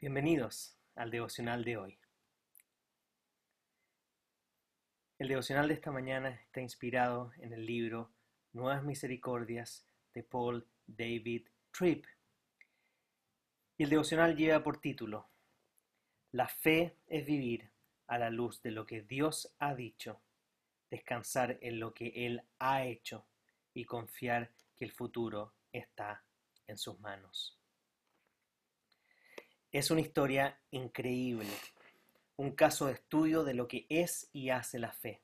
Bienvenidos al devocional de hoy. El devocional de esta mañana está inspirado en el libro Nuevas Misericordias de Paul David Tripp. Y el devocional lleva por título La fe es vivir a la luz de lo que Dios ha dicho, descansar en lo que Él ha hecho y confiar que el futuro está en sus manos. Es una historia increíble, un caso de estudio de lo que es y hace la fe.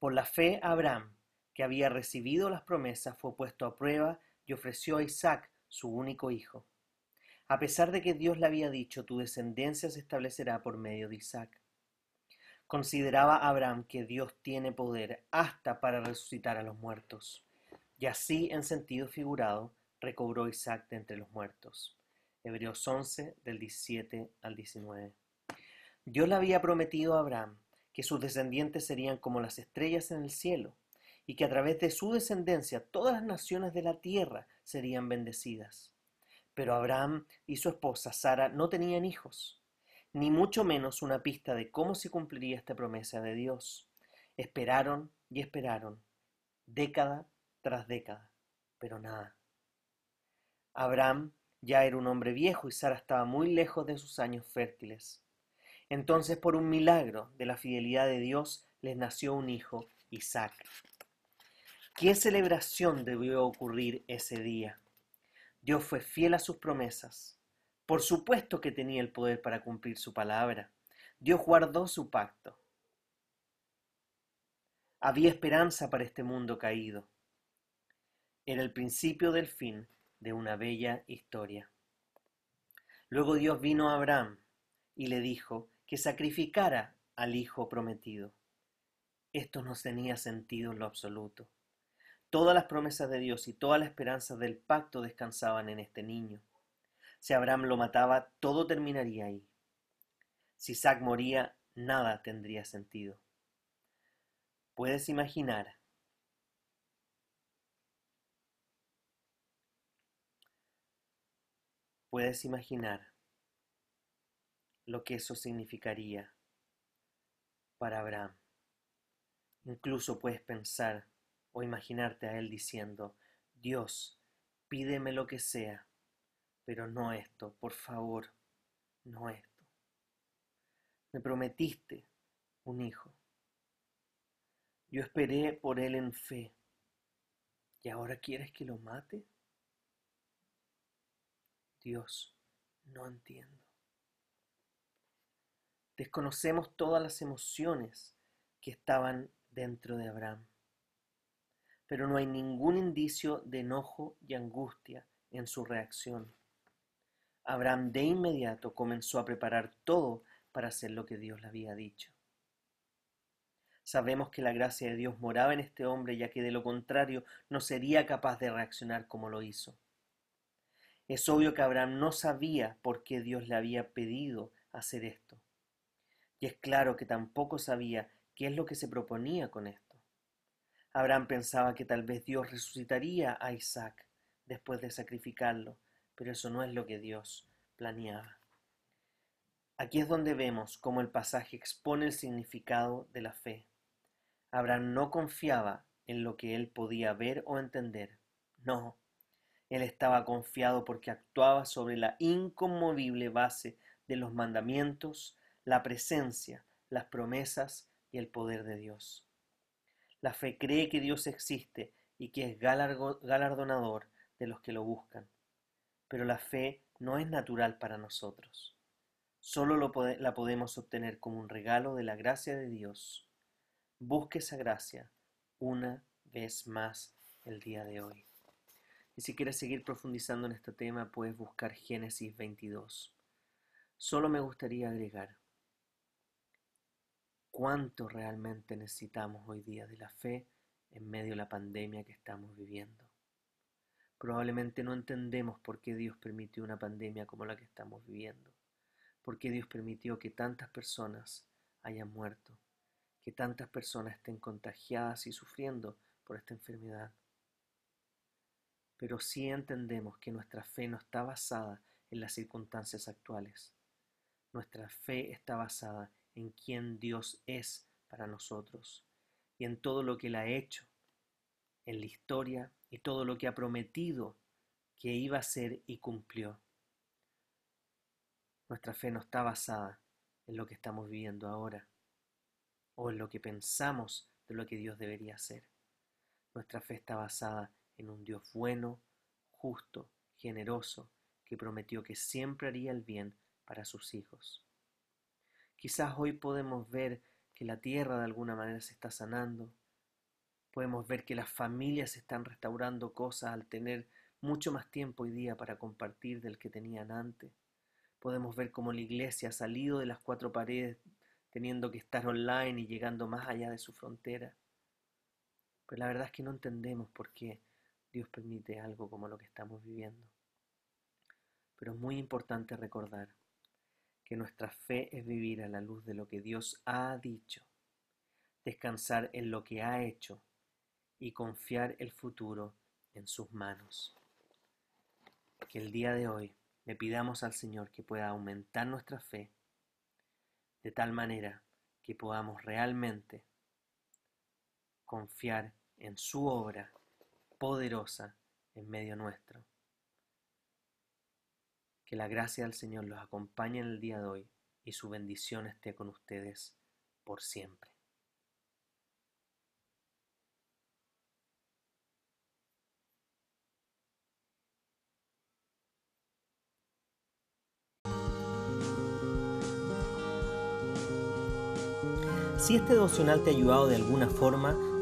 Por la fe, Abraham, que había recibido las promesas, fue puesto a prueba y ofreció a Isaac, su único hijo. A pesar de que Dios le había dicho, tu descendencia se establecerá por medio de Isaac. Consideraba Abraham que Dios tiene poder hasta para resucitar a los muertos. Y así, en sentido figurado, recobró Isaac de entre los muertos. Hebreos 11 del 17 al 19. Dios le había prometido a Abraham que sus descendientes serían como las estrellas en el cielo y que a través de su descendencia todas las naciones de la tierra serían bendecidas. Pero Abraham y su esposa Sara no tenían hijos, ni mucho menos una pista de cómo se cumpliría esta promesa de Dios. Esperaron y esperaron, década tras década, pero nada. Abraham ya era un hombre viejo y Sara estaba muy lejos de sus años fértiles. Entonces, por un milagro de la fidelidad de Dios, les nació un hijo, Isaac. ¿Qué celebración debió ocurrir ese día? Dios fue fiel a sus promesas. Por supuesto que tenía el poder para cumplir su palabra. Dios guardó su pacto. Había esperanza para este mundo caído. Era el principio del fin de una bella historia. Luego Dios vino a Abraham y le dijo que sacrificara al hijo prometido. Esto no tenía sentido en lo absoluto. Todas las promesas de Dios y toda la esperanza del pacto descansaban en este niño. Si Abraham lo mataba, todo terminaría ahí. Si Isaac moría, nada tendría sentido. Puedes imaginar Puedes imaginar lo que eso significaría para Abraham. Incluso puedes pensar o imaginarte a él diciendo, Dios, pídeme lo que sea, pero no esto, por favor, no esto. Me prometiste un hijo. Yo esperé por él en fe. ¿Y ahora quieres que lo mate? Dios, no entiendo. Desconocemos todas las emociones que estaban dentro de Abraham, pero no hay ningún indicio de enojo y angustia en su reacción. Abraham de inmediato comenzó a preparar todo para hacer lo que Dios le había dicho. Sabemos que la gracia de Dios moraba en este hombre, ya que de lo contrario no sería capaz de reaccionar como lo hizo. Es obvio que Abraham no sabía por qué Dios le había pedido hacer esto. Y es claro que tampoco sabía qué es lo que se proponía con esto. Abraham pensaba que tal vez Dios resucitaría a Isaac después de sacrificarlo, pero eso no es lo que Dios planeaba. Aquí es donde vemos cómo el pasaje expone el significado de la fe. Abraham no confiaba en lo que él podía ver o entender. No, él estaba confiado porque actuaba sobre la inconmovible base de los mandamientos, la presencia, las promesas y el poder de Dios. La fe cree que Dios existe y que es galardonador de los que lo buscan. Pero la fe no es natural para nosotros. Solo la podemos obtener como un regalo de la gracia de Dios. Busque esa gracia una vez más el día de hoy. Y si quieres seguir profundizando en este tema, puedes buscar Génesis 22. Solo me gustaría agregar cuánto realmente necesitamos hoy día de la fe en medio de la pandemia que estamos viviendo. Probablemente no entendemos por qué Dios permitió una pandemia como la que estamos viviendo, por qué Dios permitió que tantas personas hayan muerto, que tantas personas estén contagiadas y sufriendo por esta enfermedad. Pero sí entendemos que nuestra fe no está basada en las circunstancias actuales. Nuestra fe está basada en quién Dios es para nosotros y en todo lo que Él ha hecho en la historia y todo lo que ha prometido que iba a ser y cumplió. Nuestra fe no está basada en lo que estamos viviendo ahora o en lo que pensamos de lo que Dios debería hacer. Nuestra fe está basada en un Dios bueno, justo, generoso, que prometió que siempre haría el bien para sus hijos. Quizás hoy podemos ver que la tierra de alguna manera se está sanando, Podemos ver que las familias están restaurando cosas al tener mucho más tiempo hoy día para compartir del que tenían antes. Podemos ver cómo la iglesia ha salido de las cuatro paredes teniendo que estar online y llegando más allá de su frontera. Pero la verdad es que no entendemos por qué Dios permite algo como lo que estamos viviendo. Pero es muy importante recordar que nuestra fe es vivir a la luz de lo que Dios ha dicho, descansar en lo que ha hecho y confiar el futuro en sus manos. Que el día de hoy le pidamos al Señor que pueda aumentar nuestra fe de tal manera que podamos realmente confiar en su obra poderosa en medio nuestro. Que la gracia del Señor los acompañe en el día de hoy y su bendición esté con ustedes por siempre. Si este devocional te ha ayudado de alguna forma,